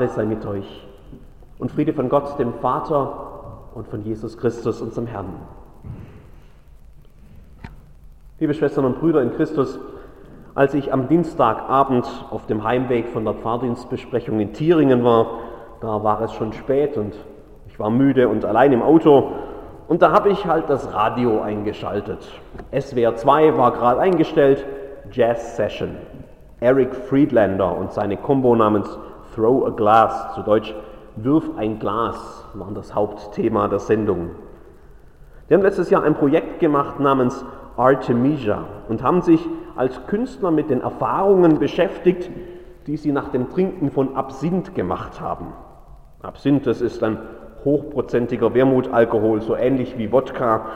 Gnade sei mit euch und Friede von Gott, dem Vater und von Jesus Christus, unserem Herrn. Liebe Schwestern und Brüder in Christus, als ich am Dienstagabend auf dem Heimweg von der Pfarrdienstbesprechung in Thieringen war, da war es schon spät und ich war müde und allein im Auto und da habe ich halt das Radio eingeschaltet. SWR 2 war gerade eingestellt, Jazz Session. Eric Friedlander und seine Combo namens Throw a Glass, zu Deutsch Wirf ein Glas, waren das Hauptthema der Sendung. Die haben letztes Jahr ein Projekt gemacht namens Artemisia und haben sich als Künstler mit den Erfahrungen beschäftigt, die sie nach dem Trinken von Absinth gemacht haben. Absinth, das ist ein hochprozentiger Wermutalkohol, so ähnlich wie Wodka.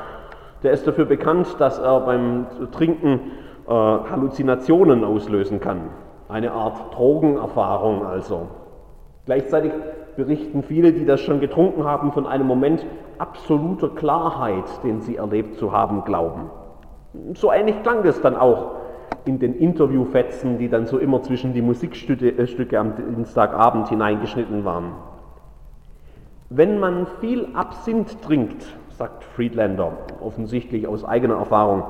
Der ist dafür bekannt, dass er beim Trinken äh, Halluzinationen auslösen kann. Eine Art Drogenerfahrung also. Gleichzeitig berichten viele, die das schon getrunken haben, von einem Moment absoluter Klarheit, den sie erlebt zu haben glauben. So ähnlich klang es dann auch in den Interviewfetzen, die dann so immer zwischen die Musikstücke äh, am Dienstagabend hineingeschnitten waren. Wenn man viel Absinth trinkt, sagt Friedlander, offensichtlich aus eigener Erfahrung,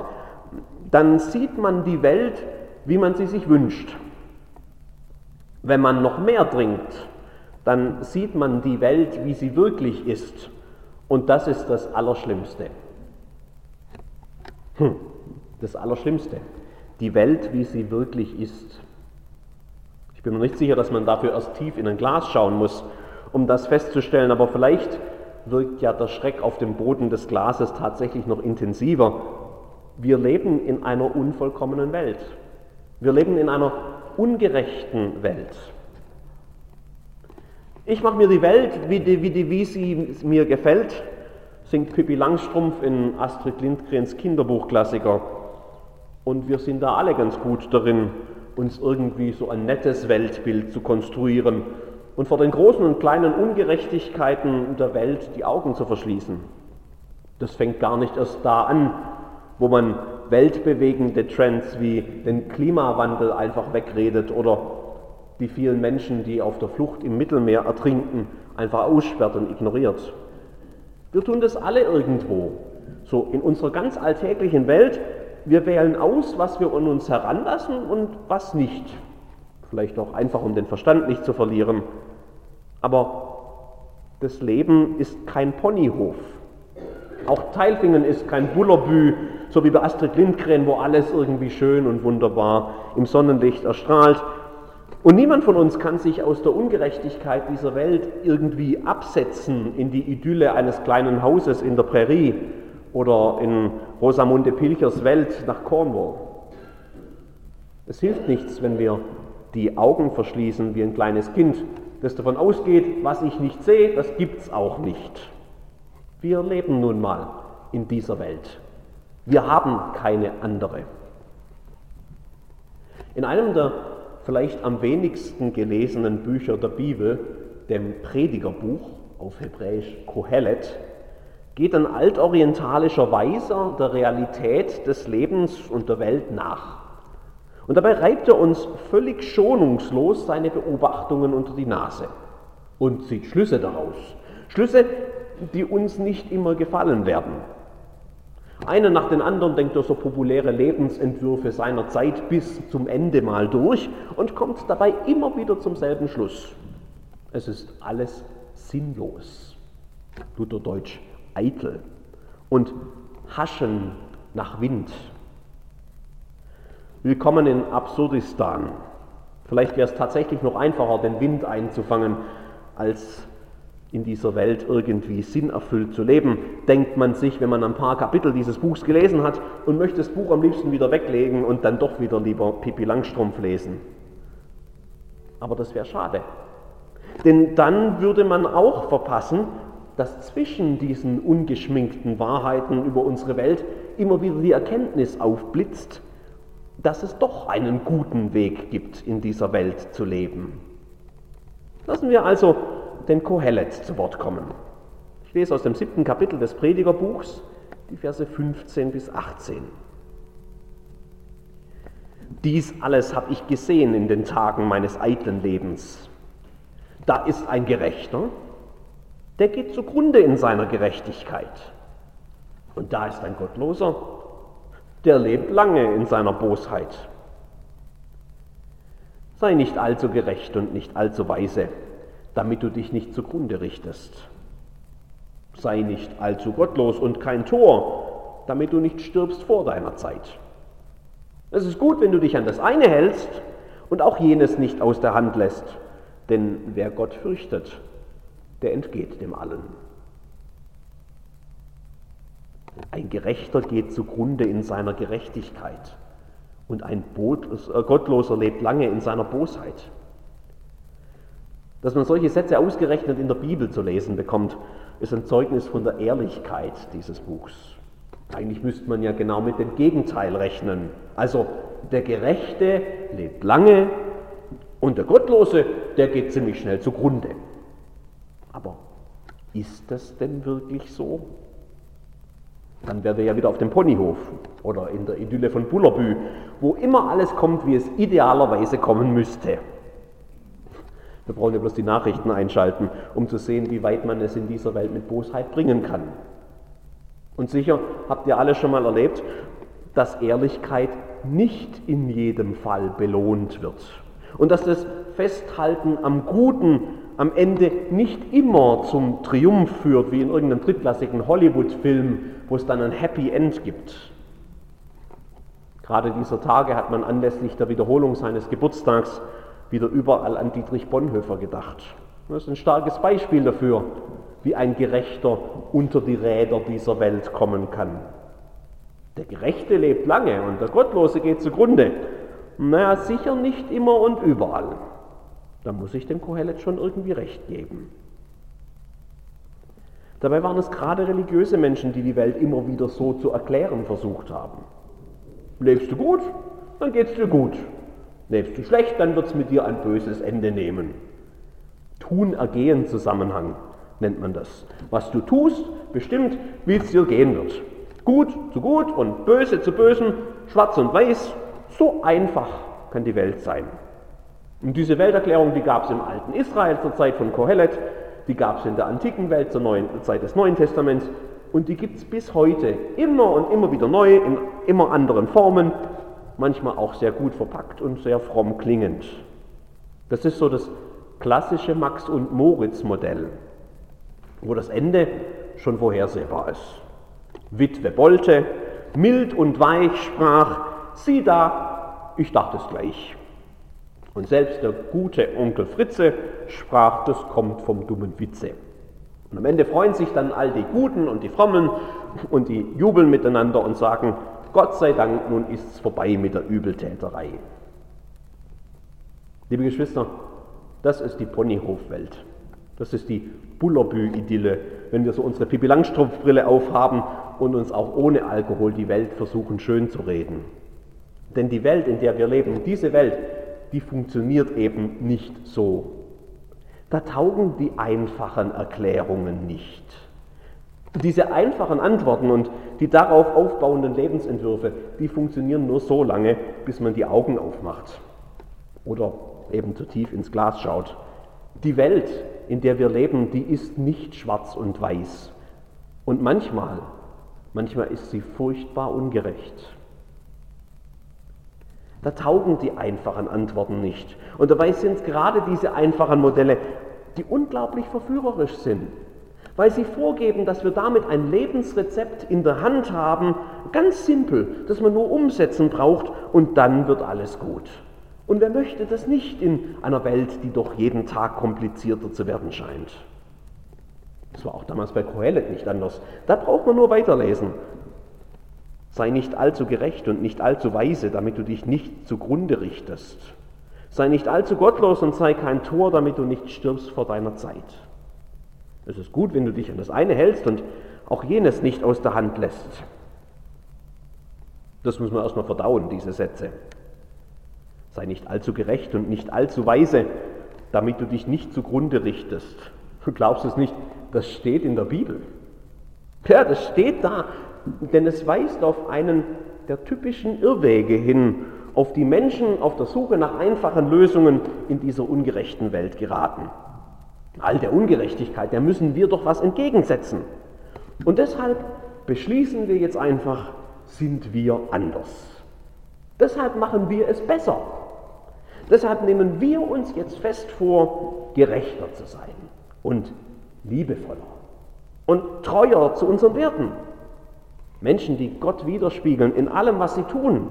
dann sieht man die Welt, wie man sie sich wünscht. Wenn man noch mehr trinkt, dann sieht man die Welt, wie sie wirklich ist. Und das ist das Allerschlimmste. Hm, das Allerschlimmste. Die Welt, wie sie wirklich ist. Ich bin mir nicht sicher, dass man dafür erst tief in ein Glas schauen muss, um das festzustellen, aber vielleicht wirkt ja der Schreck auf dem Boden des Glases tatsächlich noch intensiver. Wir leben in einer unvollkommenen Welt. Wir leben in einer ungerechten Welt. Ich mache mir die Welt, wie, die, wie, die, wie sie mir gefällt, singt Pippi Langstrumpf in Astrid Lindgrens Kinderbuchklassiker. Und wir sind da alle ganz gut darin, uns irgendwie so ein nettes Weltbild zu konstruieren und vor den großen und kleinen Ungerechtigkeiten der Welt die Augen zu verschließen. Das fängt gar nicht erst da an, wo man weltbewegende Trends wie den Klimawandel einfach wegredet oder die vielen Menschen, die auf der Flucht im Mittelmeer ertrinken, einfach aussperrt und ignoriert. Wir tun das alle irgendwo, so in unserer ganz alltäglichen Welt. Wir wählen aus, was wir an uns heranlassen und was nicht. Vielleicht auch einfach, um den Verstand nicht zu verlieren. Aber das Leben ist kein Ponyhof. Auch Teilfingen ist kein Bullerbü, so wie bei Astrid Lindgren, wo alles irgendwie schön und wunderbar im Sonnenlicht erstrahlt. Und niemand von uns kann sich aus der Ungerechtigkeit dieser Welt irgendwie absetzen in die Idylle eines kleinen Hauses in der Prärie oder in Rosamunde Pilchers Welt nach Cornwall. Es hilft nichts, wenn wir die Augen verschließen wie ein kleines Kind, das davon ausgeht, was ich nicht sehe, das gibt's auch nicht. Wir leben nun mal in dieser Welt. Wir haben keine andere. In einem der vielleicht am wenigsten gelesenen Bücher der Bibel, dem Predigerbuch, auf Hebräisch Kohelet, geht ein altorientalischer Weiser der Realität des Lebens und der Welt nach. Und dabei reibt er uns völlig schonungslos seine Beobachtungen unter die Nase und zieht Schlüsse daraus. Schlüsse, die uns nicht immer gefallen werden. Einer nach den anderen denkt er so populäre Lebensentwürfe seiner Zeit bis zum Ende mal durch und kommt dabei immer wieder zum selben Schluss. Es ist alles sinnlos. Lutherdeutsch eitel und haschen nach Wind. Willkommen in Absurdistan. Vielleicht wäre es tatsächlich noch einfacher, den Wind einzufangen, als in dieser Welt irgendwie sinnerfüllt zu leben, denkt man sich, wenn man ein paar Kapitel dieses Buchs gelesen hat und möchte das Buch am liebsten wieder weglegen und dann doch wieder lieber Pippi Langstrumpf lesen. Aber das wäre schade. Denn dann würde man auch verpassen, dass zwischen diesen ungeschminkten Wahrheiten über unsere Welt immer wieder die Erkenntnis aufblitzt, dass es doch einen guten Weg gibt, in dieser Welt zu leben. Lassen wir also den Kohelet zu Wort kommen. Ich lese aus dem siebten Kapitel des Predigerbuchs die Verse 15 bis 18. Dies alles habe ich gesehen in den Tagen meines eitlen Lebens. Da ist ein Gerechter, der geht zugrunde in seiner Gerechtigkeit. Und da ist ein Gottloser, der lebt lange in seiner Bosheit. Sei nicht allzu gerecht und nicht allzu weise, damit du dich nicht zugrunde richtest. Sei nicht allzu gottlos und kein Tor, damit du nicht stirbst vor deiner Zeit. Es ist gut, wenn du dich an das eine hältst und auch jenes nicht aus der Hand lässt, denn wer Gott fürchtet, der entgeht dem allen. Ein Gerechter geht zugrunde in seiner Gerechtigkeit und ein äh, Gottloser lebt lange in seiner Bosheit. Dass man solche Sätze ausgerechnet in der Bibel zu lesen bekommt, ist ein Zeugnis von der Ehrlichkeit dieses Buchs. Eigentlich müsste man ja genau mit dem Gegenteil rechnen. Also der Gerechte lebt lange und der Gottlose, der geht ziemlich schnell zugrunde. Aber ist das denn wirklich so? Dann wären wir ja wieder auf dem Ponyhof oder in der Idylle von Bullerbü, wo immer alles kommt, wie es idealerweise kommen müsste. Wir brauchen ja bloß die Nachrichten einschalten, um zu sehen, wie weit man es in dieser Welt mit Bosheit bringen kann. Und sicher habt ihr alle schon mal erlebt, dass Ehrlichkeit nicht in jedem Fall belohnt wird. Und dass das Festhalten am Guten am Ende nicht immer zum Triumph führt, wie in irgendeinem drittklassigen Hollywood-Film, wo es dann ein Happy End gibt. Gerade dieser Tage hat man anlässlich der Wiederholung seines Geburtstags wieder überall an Dietrich Bonhoeffer gedacht. Das ist ein starkes Beispiel dafür, wie ein Gerechter unter die Räder dieser Welt kommen kann. Der Gerechte lebt lange und der Gottlose geht zugrunde. Naja, sicher nicht immer und überall. Da muss ich dem Kohelet schon irgendwie recht geben. Dabei waren es gerade religiöse Menschen, die die Welt immer wieder so zu erklären versucht haben. Lebst du gut, dann geht's dir gut. Lebst du schlecht, dann wird's mit dir ein böses Ende nehmen. Tun-Ergehen-Zusammenhang nennt man das. Was du tust, bestimmt, wie es dir gehen wird. Gut zu gut und böse zu bösen, schwarz und weiß, so einfach kann die Welt sein. Und diese Welterklärung, die gab es im alten Israel zur Zeit von Kohelet, die gab es in der antiken Welt zur neuen, Zeit des Neuen Testaments und die gibt es bis heute immer und immer wieder neu, in immer anderen Formen, manchmal auch sehr gut verpackt und sehr fromm klingend. Das ist so das klassische Max- und Moritz-Modell, wo das Ende schon vorhersehbar ist. Witwe Bolte, mild und weich sprach, sieh da, ich dachte es gleich. Und selbst der gute Onkel Fritze sprach, das kommt vom dummen Witze. Und am Ende freuen sich dann all die Guten und die Frommen und die jubeln miteinander und sagen, Gott sei Dank, nun ist es vorbei mit der Übeltäterei. Liebe Geschwister, das ist die Ponyhofwelt. Das ist die Bullerbü-Idylle, wenn wir so unsere Pippi Langstrumpf-Brille aufhaben und uns auch ohne Alkohol die Welt versuchen schön zu reden. Denn die Welt, in der wir leben, diese Welt, die funktioniert eben nicht so. Da taugen die einfachen Erklärungen nicht. Diese einfachen Antworten und die darauf aufbauenden Lebensentwürfe, die funktionieren nur so lange, bis man die Augen aufmacht oder eben zu tief ins Glas schaut. Die Welt, in der wir leben, die ist nicht schwarz und weiß. Und manchmal, manchmal ist sie furchtbar ungerecht. Da taugen die einfachen Antworten nicht. Und dabei sind es gerade diese einfachen Modelle, die unglaublich verführerisch sind, weil sie vorgeben, dass wir damit ein Lebensrezept in der Hand haben, ganz simpel, das man nur umsetzen braucht und dann wird alles gut. Und wer möchte das nicht in einer Welt, die doch jeden Tag komplizierter zu werden scheint? Das war auch damals bei Kohelet nicht anders. Da braucht man nur weiterlesen. Sei nicht allzu gerecht und nicht allzu weise, damit du dich nicht zugrunde richtest. Sei nicht allzu gottlos und sei kein Tor, damit du nicht stirbst vor deiner Zeit. Es ist gut, wenn du dich an das eine hältst und auch jenes nicht aus der Hand lässt. Das muss man erstmal verdauen, diese Sätze. Sei nicht allzu gerecht und nicht allzu weise, damit du dich nicht zugrunde richtest. Du glaubst es nicht, das steht in der Bibel. Ja, das steht da denn es weist auf einen der typischen Irrwege hin, auf die Menschen auf der Suche nach einfachen Lösungen in dieser ungerechten Welt geraten. All der Ungerechtigkeit, der müssen wir doch was entgegensetzen. Und deshalb beschließen wir jetzt einfach, sind wir anders. Deshalb machen wir es besser. Deshalb nehmen wir uns jetzt fest vor, gerechter zu sein und liebevoller und treuer zu unseren Werten. Menschen, die Gott widerspiegeln in allem, was sie tun,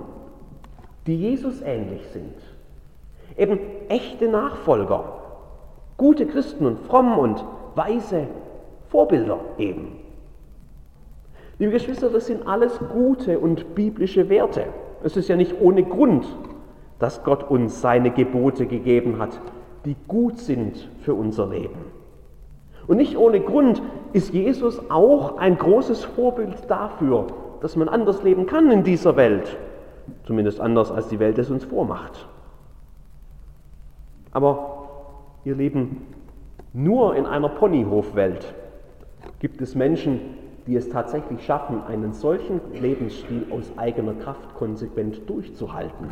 die Jesus ähnlich sind. Eben echte Nachfolger, gute Christen und fromm und weise Vorbilder eben. Liebe Geschwister, das sind alles gute und biblische Werte. Es ist ja nicht ohne Grund, dass Gott uns seine Gebote gegeben hat, die gut sind für unser Leben. Und nicht ohne Grund ist Jesus auch ein großes Vorbild dafür, dass man anders leben kann in dieser Welt. Zumindest anders, als die Welt es uns vormacht. Aber, ihr Lieben, nur in einer Ponyhofwelt gibt es Menschen, die es tatsächlich schaffen, einen solchen Lebensstil aus eigener Kraft konsequent durchzuhalten.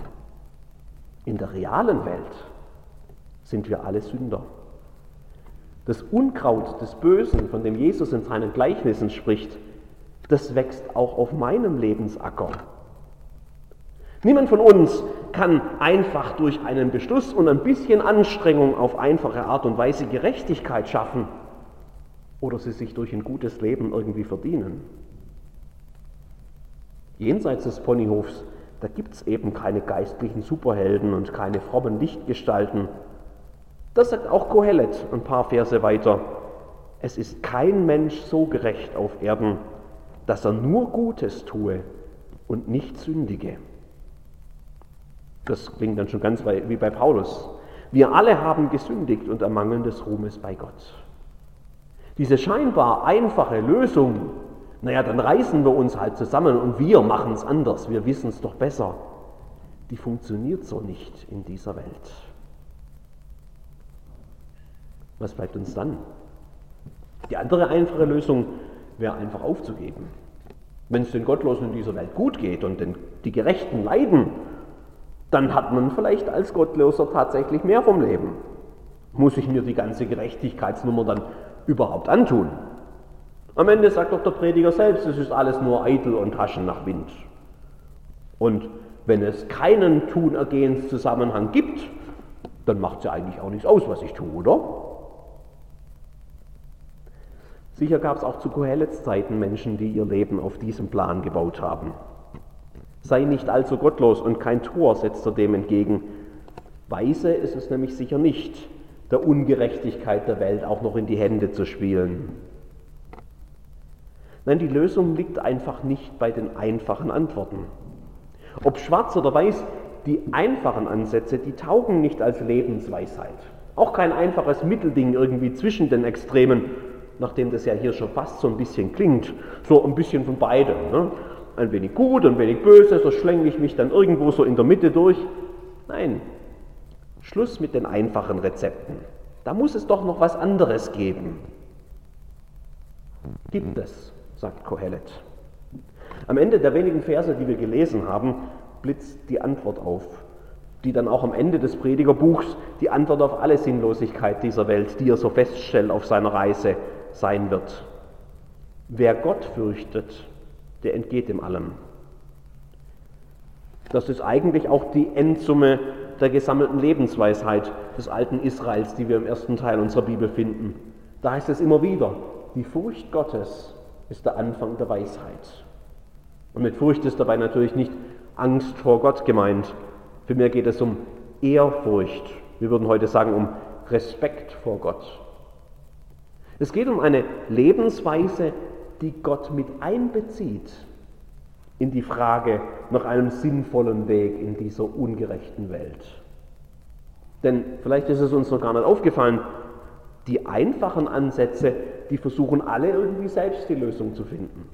In der realen Welt sind wir alle Sünder. Das Unkraut des Bösen, von dem Jesus in seinen Gleichnissen spricht, das wächst auch auf meinem Lebensacker. Niemand von uns kann einfach durch einen Beschluss und ein bisschen Anstrengung auf einfache Art und Weise Gerechtigkeit schaffen oder sie sich durch ein gutes Leben irgendwie verdienen. Jenseits des Ponyhofs, da gibt es eben keine geistlichen Superhelden und keine frommen Lichtgestalten. Das sagt auch Kohelet ein paar Verse weiter. Es ist kein Mensch so gerecht auf Erden, dass er nur Gutes tue und nicht sündige. Das klingt dann schon ganz wie bei Paulus. Wir alle haben gesündigt und ermangeln des Ruhmes bei Gott. Diese scheinbar einfache Lösung, naja, dann reißen wir uns halt zusammen und wir machen es anders, wir wissen es doch besser, die funktioniert so nicht in dieser Welt. Was bleibt uns dann? Die andere einfache Lösung wäre einfach aufzugeben. Wenn es den Gottlosen in dieser Welt gut geht und den, die Gerechten leiden, dann hat man vielleicht als Gottloser tatsächlich mehr vom Leben. Muss ich mir die ganze Gerechtigkeitsnummer dann überhaupt antun? Am Ende sagt doch der Prediger selbst, es ist alles nur eitel und Taschen nach Wind. Und wenn es keinen Tun-Ergehens-Zusammenhang gibt, dann macht es ja eigentlich auch nichts aus, was ich tue, oder? Sicher gab es auch zu Kohelets Zeiten Menschen, die ihr Leben auf diesem Plan gebaut haben. Sei nicht allzu gottlos und kein Tor, setzt er dem entgegen. Weise ist es nämlich sicher nicht, der Ungerechtigkeit der Welt auch noch in die Hände zu spielen. Nein, die Lösung liegt einfach nicht bei den einfachen Antworten. Ob schwarz oder weiß, die einfachen Ansätze, die taugen nicht als Lebensweisheit. Auch kein einfaches Mittelding irgendwie zwischen den Extremen, nachdem das ja hier schon fast so ein bisschen klingt, so ein bisschen von beidem. Ne? Ein wenig gut, ein wenig böse, so schlänge ich mich dann irgendwo so in der Mitte durch. Nein, Schluss mit den einfachen Rezepten. Da muss es doch noch was anderes geben. Gibt es, sagt Kohelet. Am Ende der wenigen Verse, die wir gelesen haben, blitzt die Antwort auf, die dann auch am Ende des Predigerbuchs die Antwort auf alle Sinnlosigkeit dieser Welt, die er so feststellt auf seiner Reise, sein wird. Wer Gott fürchtet, der entgeht dem allem. Das ist eigentlich auch die Endsumme der gesammelten Lebensweisheit des alten Israels, die wir im ersten Teil unserer Bibel finden. Da heißt es immer wieder, die Furcht Gottes ist der Anfang der Weisheit. Und mit Furcht ist dabei natürlich nicht Angst vor Gott gemeint. Vielmehr geht es um Ehrfurcht. Wir würden heute sagen um Respekt vor Gott. Es geht um eine Lebensweise, die Gott mit einbezieht in die Frage nach einem sinnvollen Weg in dieser ungerechten Welt. Denn vielleicht ist es uns noch gar nicht aufgefallen, die einfachen Ansätze, die versuchen alle irgendwie selbst die Lösung zu finden.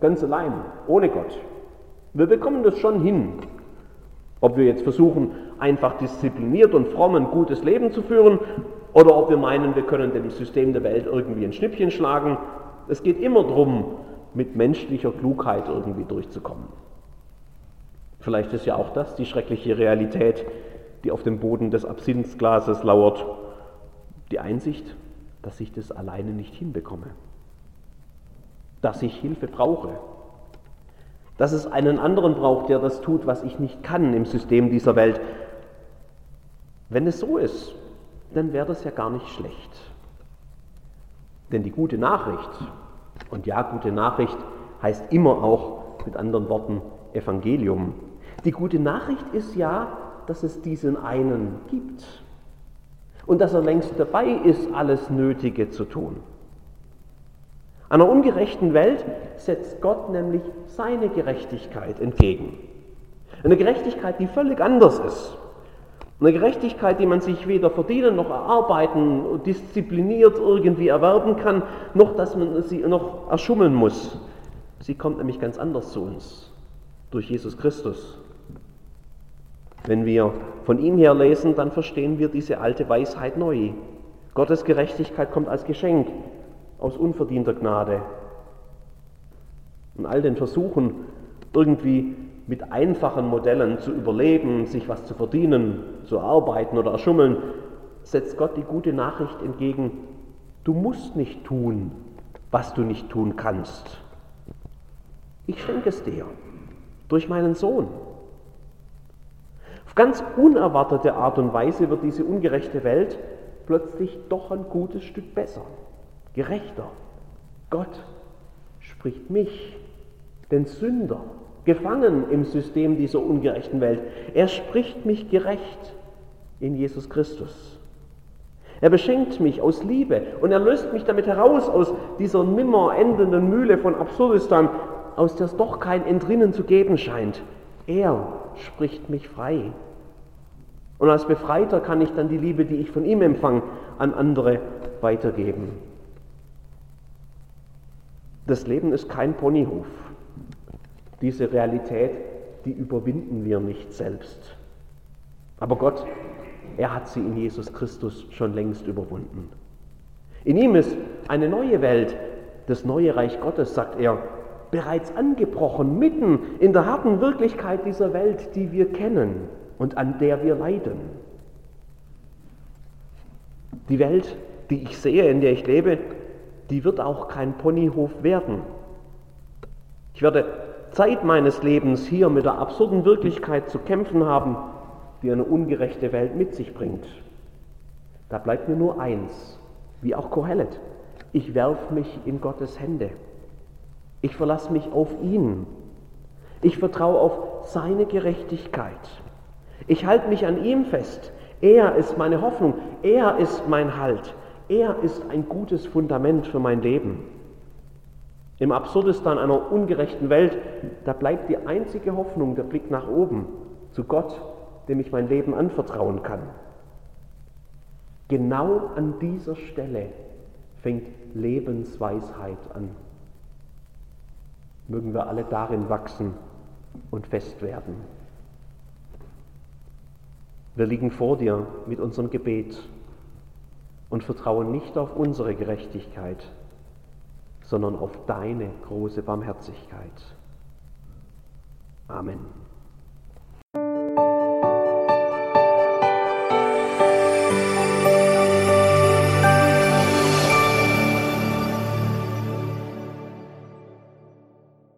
Ganz allein, ohne Gott. Wir bekommen das schon hin. Ob wir jetzt versuchen, einfach diszipliniert und fromm ein gutes Leben zu führen, oder ob wir meinen, wir können dem System der Welt irgendwie ein Schnippchen schlagen es geht immer darum, mit menschlicher Klugheit irgendwie durchzukommen. Vielleicht ist ja auch das die schreckliche Realität, die auf dem Boden des Absinthglases lauert. Die Einsicht, dass ich das alleine nicht hinbekomme, dass ich Hilfe brauche, dass es einen anderen braucht, der das tut, was ich nicht kann im System dieser Welt. Wenn es so ist, dann wäre das ja gar nicht schlecht. Denn die gute Nachricht, und ja, gute Nachricht heißt immer auch mit anderen Worten Evangelium. Die gute Nachricht ist ja, dass es diesen einen gibt und dass er längst dabei ist, alles Nötige zu tun. Einer ungerechten Welt setzt Gott nämlich seine Gerechtigkeit entgegen. Eine Gerechtigkeit, die völlig anders ist. Eine Gerechtigkeit, die man sich weder verdienen noch erarbeiten, diszipliniert irgendwie erwerben kann, noch dass man sie noch erschummeln muss. Sie kommt nämlich ganz anders zu uns, durch Jesus Christus. Wenn wir von ihm her lesen, dann verstehen wir diese alte Weisheit neu. Gottes Gerechtigkeit kommt als Geschenk aus unverdienter Gnade. Und all den Versuchen, irgendwie mit einfachen Modellen zu überleben, sich was zu verdienen, zu arbeiten oder erschummeln, setzt Gott die gute Nachricht entgegen, du musst nicht tun, was du nicht tun kannst. Ich schenke es dir durch meinen Sohn. Auf ganz unerwartete Art und Weise wird diese ungerechte Welt plötzlich doch ein gutes Stück besser, gerechter. Gott spricht mich, den Sünder, gefangen im System dieser ungerechten Welt. Er spricht mich gerecht in Jesus Christus. Er beschenkt mich aus Liebe und er löst mich damit heraus aus dieser nimmer endenden Mühle von Absurdistan, aus der es doch kein Entrinnen zu geben scheint. Er spricht mich frei. Und als Befreiter kann ich dann die Liebe, die ich von ihm empfange, an andere weitergeben. Das Leben ist kein Ponyhof. Diese Realität, die überwinden wir nicht selbst. Aber Gott, er hat sie in Jesus Christus schon längst überwunden. In ihm ist eine neue Welt, das neue Reich Gottes, sagt er, bereits angebrochen, mitten in der harten Wirklichkeit dieser Welt, die wir kennen und an der wir leiden. Die Welt, die ich sehe, in der ich lebe, die wird auch kein Ponyhof werden. Ich werde Zeit meines Lebens hier mit der absurden Wirklichkeit zu kämpfen haben, die eine ungerechte Welt mit sich bringt. Da bleibt mir nur eins, wie auch Kohelet. Ich werf mich in Gottes Hände. Ich verlasse mich auf ihn. Ich vertraue auf seine Gerechtigkeit. Ich halte mich an ihm fest. Er ist meine Hoffnung. Er ist mein Halt. Er ist ein gutes Fundament für mein Leben. Im Absurdistan einer ungerechten Welt, da bleibt die einzige Hoffnung der Blick nach oben, zu Gott, dem ich mein Leben anvertrauen kann. Genau an dieser Stelle fängt Lebensweisheit an. Mögen wir alle darin wachsen und fest werden. Wir liegen vor dir mit unserem Gebet und vertrauen nicht auf unsere Gerechtigkeit, sondern auf deine große Barmherzigkeit. Amen.